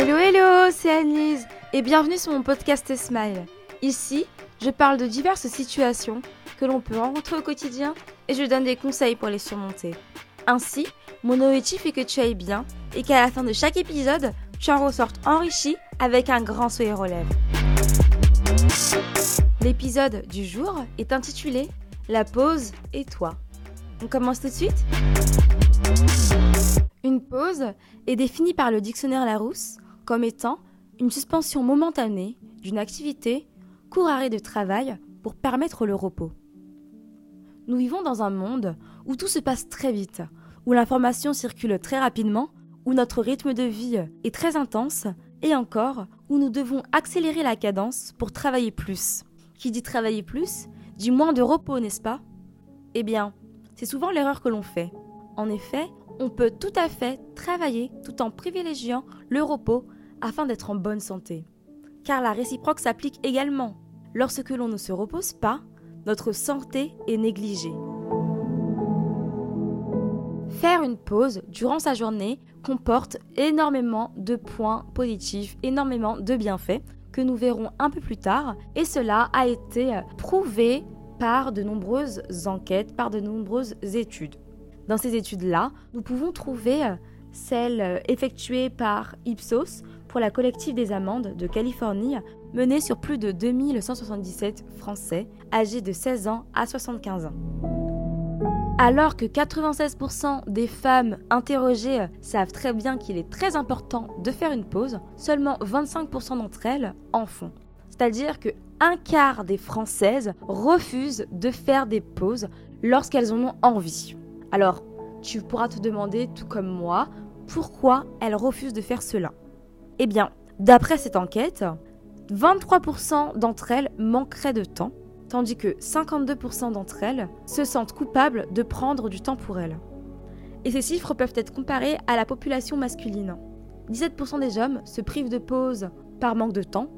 Hello hello, c'est Annelise et bienvenue sur mon podcast Smile. Ici, je parle de diverses situations que l'on peut rencontrer au quotidien et je donne des conseils pour les surmonter. Ainsi, mon objectif est que tu ailles bien et qu'à la fin de chaque épisode, tu en ressortes enrichi avec un grand sourire aux lèvres. L'épisode du jour est intitulé La pause et toi. On commence tout de suite? Une pause est définie par le dictionnaire Larousse comme étant une suspension momentanée d'une activité, court arrêt de travail pour permettre le repos. Nous vivons dans un monde où tout se passe très vite, où l'information circule très rapidement, où notre rythme de vie est très intense et encore où nous devons accélérer la cadence pour travailler plus. Qui dit travailler plus dit moins de repos, n'est-ce pas? Eh bien, c'est souvent l'erreur que l'on fait. En effet, on peut tout à fait travailler tout en privilégiant le repos afin d'être en bonne santé. Car la réciproque s'applique également. Lorsque l'on ne se repose pas, notre santé est négligée. Faire une pause durant sa journée comporte énormément de points positifs, énormément de bienfaits que nous verrons un peu plus tard et cela a été prouvé par de nombreuses enquêtes, par de nombreuses études. Dans ces études-là, nous pouvons trouver celles effectuées par Ipsos pour la collective des amendes de Californie, menée sur plus de 2177 Français âgés de 16 ans à 75 ans. Alors que 96% des femmes interrogées savent très bien qu'il est très important de faire une pause, seulement 25% d'entre elles en font. C'est-à-dire que un quart des Françaises refusent de faire des pauses lorsqu'elles en ont envie. Alors, tu pourras te demander, tout comme moi, pourquoi elles refusent de faire cela. Eh bien, d'après cette enquête, 23% d'entre elles manqueraient de temps tandis que 52% d'entre elles se sentent coupables de prendre du temps pour elles. Et ces chiffres peuvent être comparés à la population masculine. 17% des hommes se privent de pause par manque de temps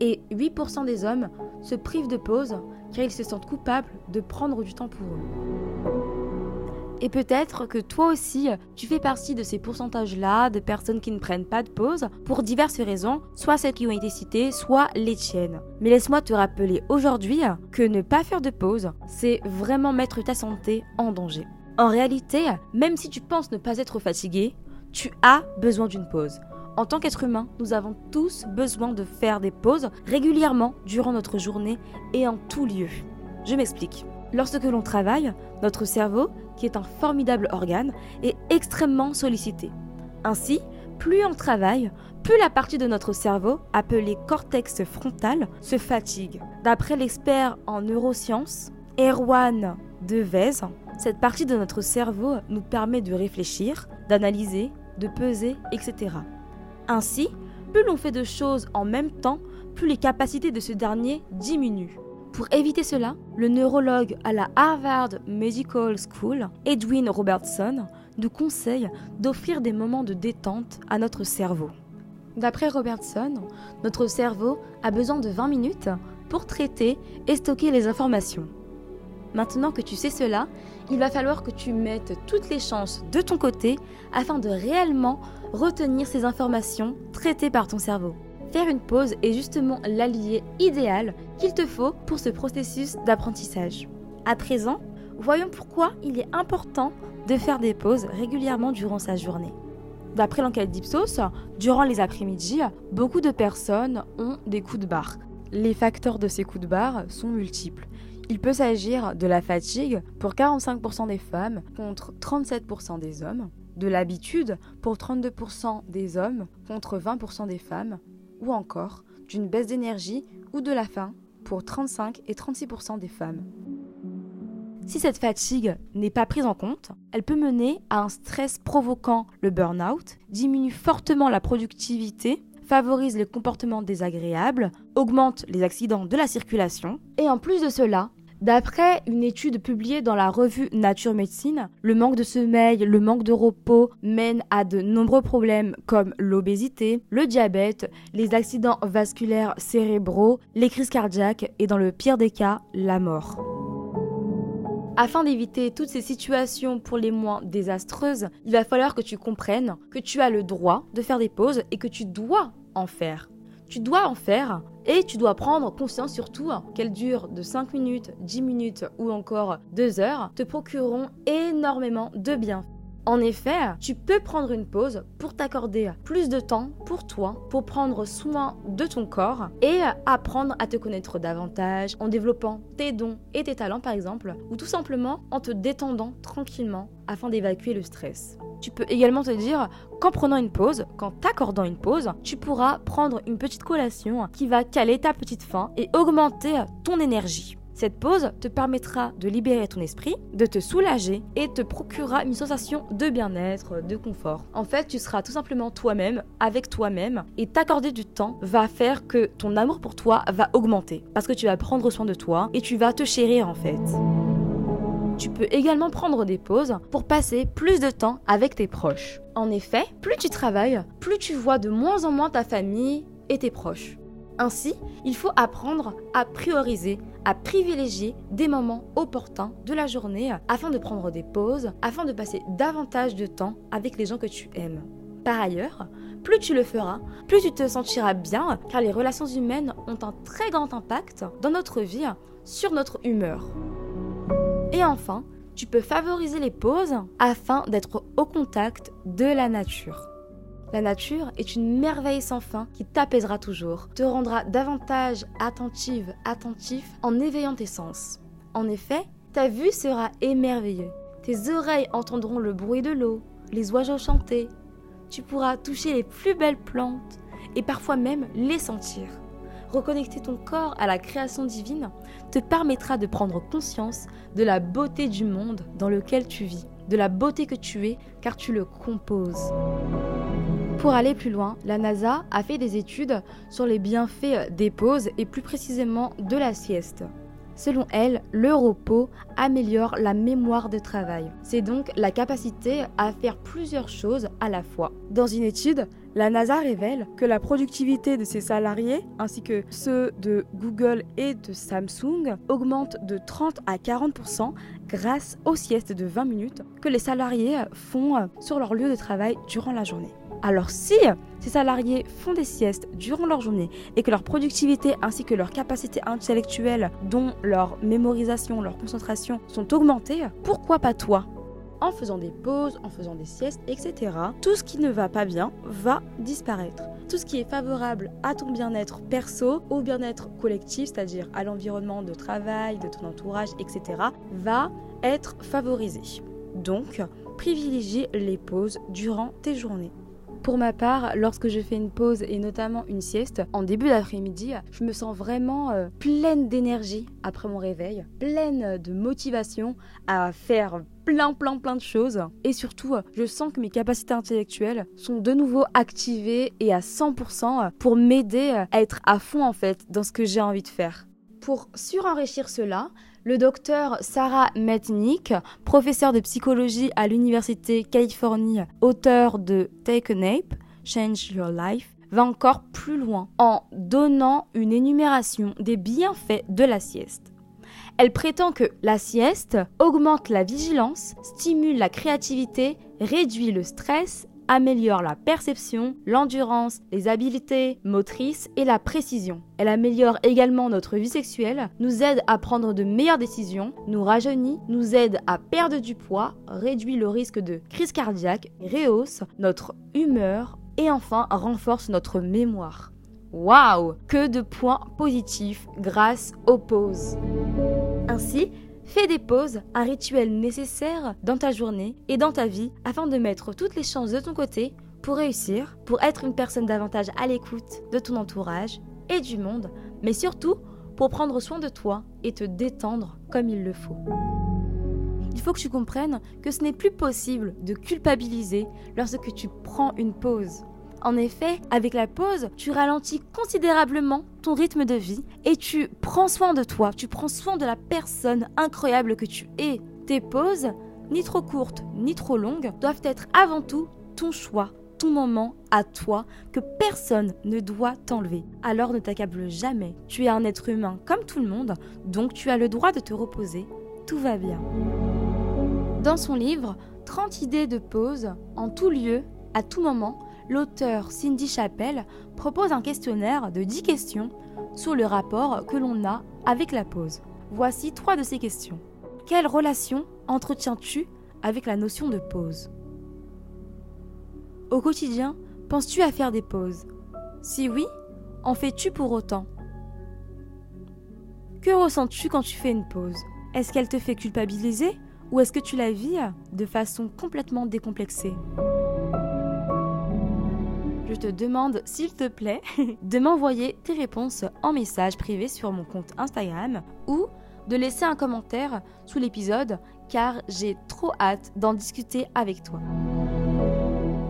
et 8% des hommes se privent de pause car ils se sentent coupables de prendre du temps pour eux. Et peut-être que toi aussi, tu fais partie de ces pourcentages-là de personnes qui ne prennent pas de pause pour diverses raisons, soit celles qui ont été citées, soit les tiennes. Mais laisse-moi te rappeler aujourd'hui que ne pas faire de pause, c'est vraiment mettre ta santé en danger. En réalité, même si tu penses ne pas être fatigué, tu as besoin d'une pause. En tant qu'être humain, nous avons tous besoin de faire des pauses régulièrement durant notre journée et en tout lieu. Je m'explique. Lorsque l'on travaille, notre cerveau, qui est un formidable organe, est extrêmement sollicité. Ainsi, plus on travaille, plus la partie de notre cerveau, appelée cortex frontal, se fatigue. D'après l'expert en neurosciences, Erwan Devez, cette partie de notre cerveau nous permet de réfléchir, d'analyser, de peser, etc. Ainsi, plus l'on fait de choses en même temps, plus les capacités de ce dernier diminuent. Pour éviter cela, le neurologue à la Harvard Medical School, Edwin Robertson, nous conseille d'offrir des moments de détente à notre cerveau. D'après Robertson, notre cerveau a besoin de 20 minutes pour traiter et stocker les informations. Maintenant que tu sais cela, il va falloir que tu mettes toutes les chances de ton côté afin de réellement retenir ces informations traitées par ton cerveau. Faire une pause est justement l'allié idéal qu'il te faut pour ce processus d'apprentissage. À présent, voyons pourquoi il est important de faire des pauses régulièrement durant sa journée. D'après l'enquête d'Ipsos, durant les après-midi, beaucoup de personnes ont des coups de barre. Les facteurs de ces coups de barre sont multiples. Il peut s'agir de la fatigue pour 45% des femmes contre 37% des hommes, de l'habitude pour 32% des hommes contre 20% des femmes, ou encore d'une baisse d'énergie ou de la faim pour 35 et 36% des femmes. Si cette fatigue n'est pas prise en compte, elle peut mener à un stress provoquant le burn-out, diminue fortement la productivité, favorise les comportements désagréables, augmente les accidents de la circulation, et en plus de cela, D'après une étude publiée dans la revue Nature Médecine, le manque de sommeil, le manque de repos mènent à de nombreux problèmes comme l'obésité, le diabète, les accidents vasculaires cérébraux, les crises cardiaques et dans le pire des cas, la mort. Afin d'éviter toutes ces situations pour les moins désastreuses, il va falloir que tu comprennes que tu as le droit de faire des pauses et que tu dois en faire. Tu dois en faire et tu dois prendre conscience surtout qu'elles durent de 5 minutes, 10 minutes ou encore 2 heures, te procureront énormément de bien. En effet, tu peux prendre une pause pour t'accorder plus de temps pour toi, pour prendre soin de ton corps et apprendre à te connaître davantage en développant tes dons et tes talents par exemple, ou tout simplement en te détendant tranquillement afin d'évacuer le stress. Tu peux également te dire qu'en prenant une pause, qu'en t'accordant une pause, tu pourras prendre une petite collation qui va caler ta petite faim et augmenter ton énergie. Cette pause te permettra de libérer ton esprit, de te soulager et te procurera une sensation de bien-être, de confort. En fait, tu seras tout simplement toi-même, avec toi-même, et t'accorder du temps va faire que ton amour pour toi va augmenter. Parce que tu vas prendre soin de toi et tu vas te chérir en fait. Tu peux également prendre des pauses pour passer plus de temps avec tes proches. En effet, plus tu travailles, plus tu vois de moins en moins ta famille et tes proches. Ainsi, il faut apprendre à prioriser, à privilégier des moments opportuns de la journée afin de prendre des pauses, afin de passer davantage de temps avec les gens que tu aimes. Par ailleurs, plus tu le feras, plus tu te sentiras bien car les relations humaines ont un très grand impact dans notre vie sur notre humeur. Et enfin, tu peux favoriser les pauses afin d'être au contact de la nature. La nature est une merveille sans fin qui t'apaisera toujours, te rendra davantage attentive, attentif en éveillant tes sens. En effet, ta vue sera émerveillée. Tes oreilles entendront le bruit de l'eau, les oiseaux chanter. Tu pourras toucher les plus belles plantes et parfois même les sentir. Reconnecter ton corps à la création divine te permettra de prendre conscience de la beauté du monde dans lequel tu vis, de la beauté que tu es car tu le composes. Pour aller plus loin, la NASA a fait des études sur les bienfaits des pauses et plus précisément de la sieste. Selon elle, le repos améliore la mémoire de travail. C'est donc la capacité à faire plusieurs choses à la fois. Dans une étude, la NASA révèle que la productivité de ses salariés, ainsi que ceux de Google et de Samsung, augmente de 30 à 40% grâce aux siestes de 20 minutes que les salariés font sur leur lieu de travail durant la journée. Alors si ces salariés font des siestes durant leur journée et que leur productivité ainsi que leur capacité intellectuelle, dont leur mémorisation, leur concentration sont augmentées, pourquoi pas toi? En faisant des pauses, en faisant des siestes, etc., tout ce qui ne va pas bien va disparaître. Tout ce qui est favorable à ton bien-être perso, au bien-être collectif, c'est-à-dire à, l'environnement de travail, de ton entourage, etc., va être favorisé. Donc, privilégie les pauses durant tes journées. Pour ma part, lorsque je fais une pause et notamment une sieste, en début d'après-midi, je me sens vraiment euh, pleine d'énergie après mon réveil, pleine de motivation à faire plein plein plein de choses et surtout je sens que mes capacités intellectuelles sont de nouveau activées et à 100% pour m'aider à être à fond en fait dans ce que j'ai envie de faire. Pour surenrichir cela, le docteur Sarah Metnick, professeur de psychologie à l'Université Californie, auteur de Take a Nap, Change Your Life, va encore plus loin en donnant une énumération des bienfaits de la sieste. Elle prétend que la sieste augmente la vigilance, stimule la créativité, réduit le stress améliore la perception, l'endurance, les habiletés motrices et la précision. Elle améliore également notre vie sexuelle, nous aide à prendre de meilleures décisions, nous rajeunit, nous aide à perdre du poids, réduit le risque de crise cardiaque, rehausse notre humeur et enfin renforce notre mémoire. Waouh Que de points positifs grâce aux pauses. Ainsi, Fais des pauses, un rituel nécessaire dans ta journée et dans ta vie afin de mettre toutes les chances de ton côté pour réussir, pour être une personne davantage à l'écoute de ton entourage et du monde, mais surtout pour prendre soin de toi et te détendre comme il le faut. Il faut que tu comprennes que ce n'est plus possible de culpabiliser lorsque tu prends une pause. En effet, avec la pause, tu ralentis considérablement ton rythme de vie et tu prends soin de toi, tu prends soin de la personne incroyable que tu es. Tes pauses, ni trop courtes ni trop longues, doivent être avant tout ton choix, ton moment à toi que personne ne doit t'enlever. Alors ne t'accable jamais. Tu es un être humain comme tout le monde, donc tu as le droit de te reposer tout va bien. Dans son livre 30 idées de pause, en tout lieu, à tout moment, l'auteur Cindy Chappell propose un questionnaire de 10 questions sur le rapport que l'on a avec la pause. Voici trois de ces questions. Quelle relation entretiens-tu avec la notion de pause Au quotidien, penses-tu à faire des pauses? Si oui, en fais-tu pour autant? Que ressens-tu quand tu fais une pause? Est-ce qu'elle te fait culpabiliser ou est-ce que tu la vis de façon complètement décomplexée? Te demande, s'il te plaît, de m'envoyer tes réponses en message privé sur mon compte Instagram ou de laisser un commentaire sous l'épisode car j'ai trop hâte d'en discuter avec toi.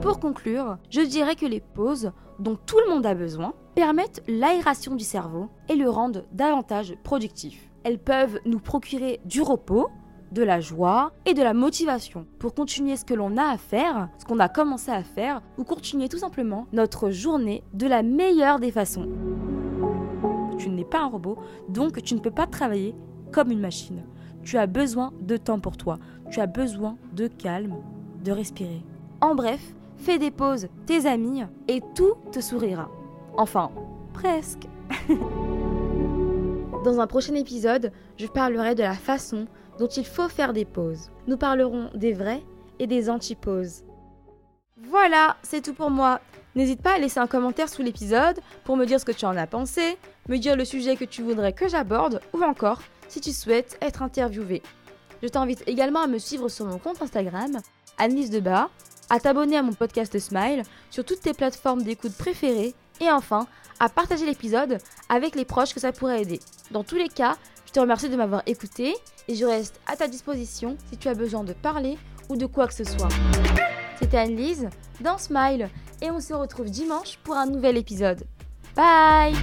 Pour conclure, je dirais que les pauses, dont tout le monde a besoin, permettent l'aération du cerveau et le rendent davantage productif. Elles peuvent nous procurer du repos, de la joie et de la motivation pour continuer ce que l'on a à faire, ce qu'on a commencé à faire, ou continuer tout simplement notre journée de la meilleure des façons. Tu n'es pas un robot, donc tu ne peux pas travailler comme une machine. Tu as besoin de temps pour toi, tu as besoin de calme, de respirer. En bref, fais des pauses, tes amis, et tout te sourira. Enfin, presque. Dans un prochain épisode, je parlerai de la façon dont il faut faire des pauses. Nous parlerons des vraies et des antipauses. Voilà, c'est tout pour moi. N'hésite pas à laisser un commentaire sous l'épisode pour me dire ce que tu en as pensé, me dire le sujet que tu voudrais que j'aborde ou encore si tu souhaites être interviewé. Je t'invite également à me suivre sur mon compte Instagram, Annelise Debat, à t'abonner à mon podcast Smile sur toutes tes plateformes d'écoute préférées et enfin à partager l'épisode avec les proches que ça pourrait aider. Dans tous les cas, je te remercie de m'avoir écouté et je reste à ta disposition si tu as besoin de parler ou de quoi que ce soit. C'était Anne-Lise dans Smile et on se retrouve dimanche pour un nouvel épisode. Bye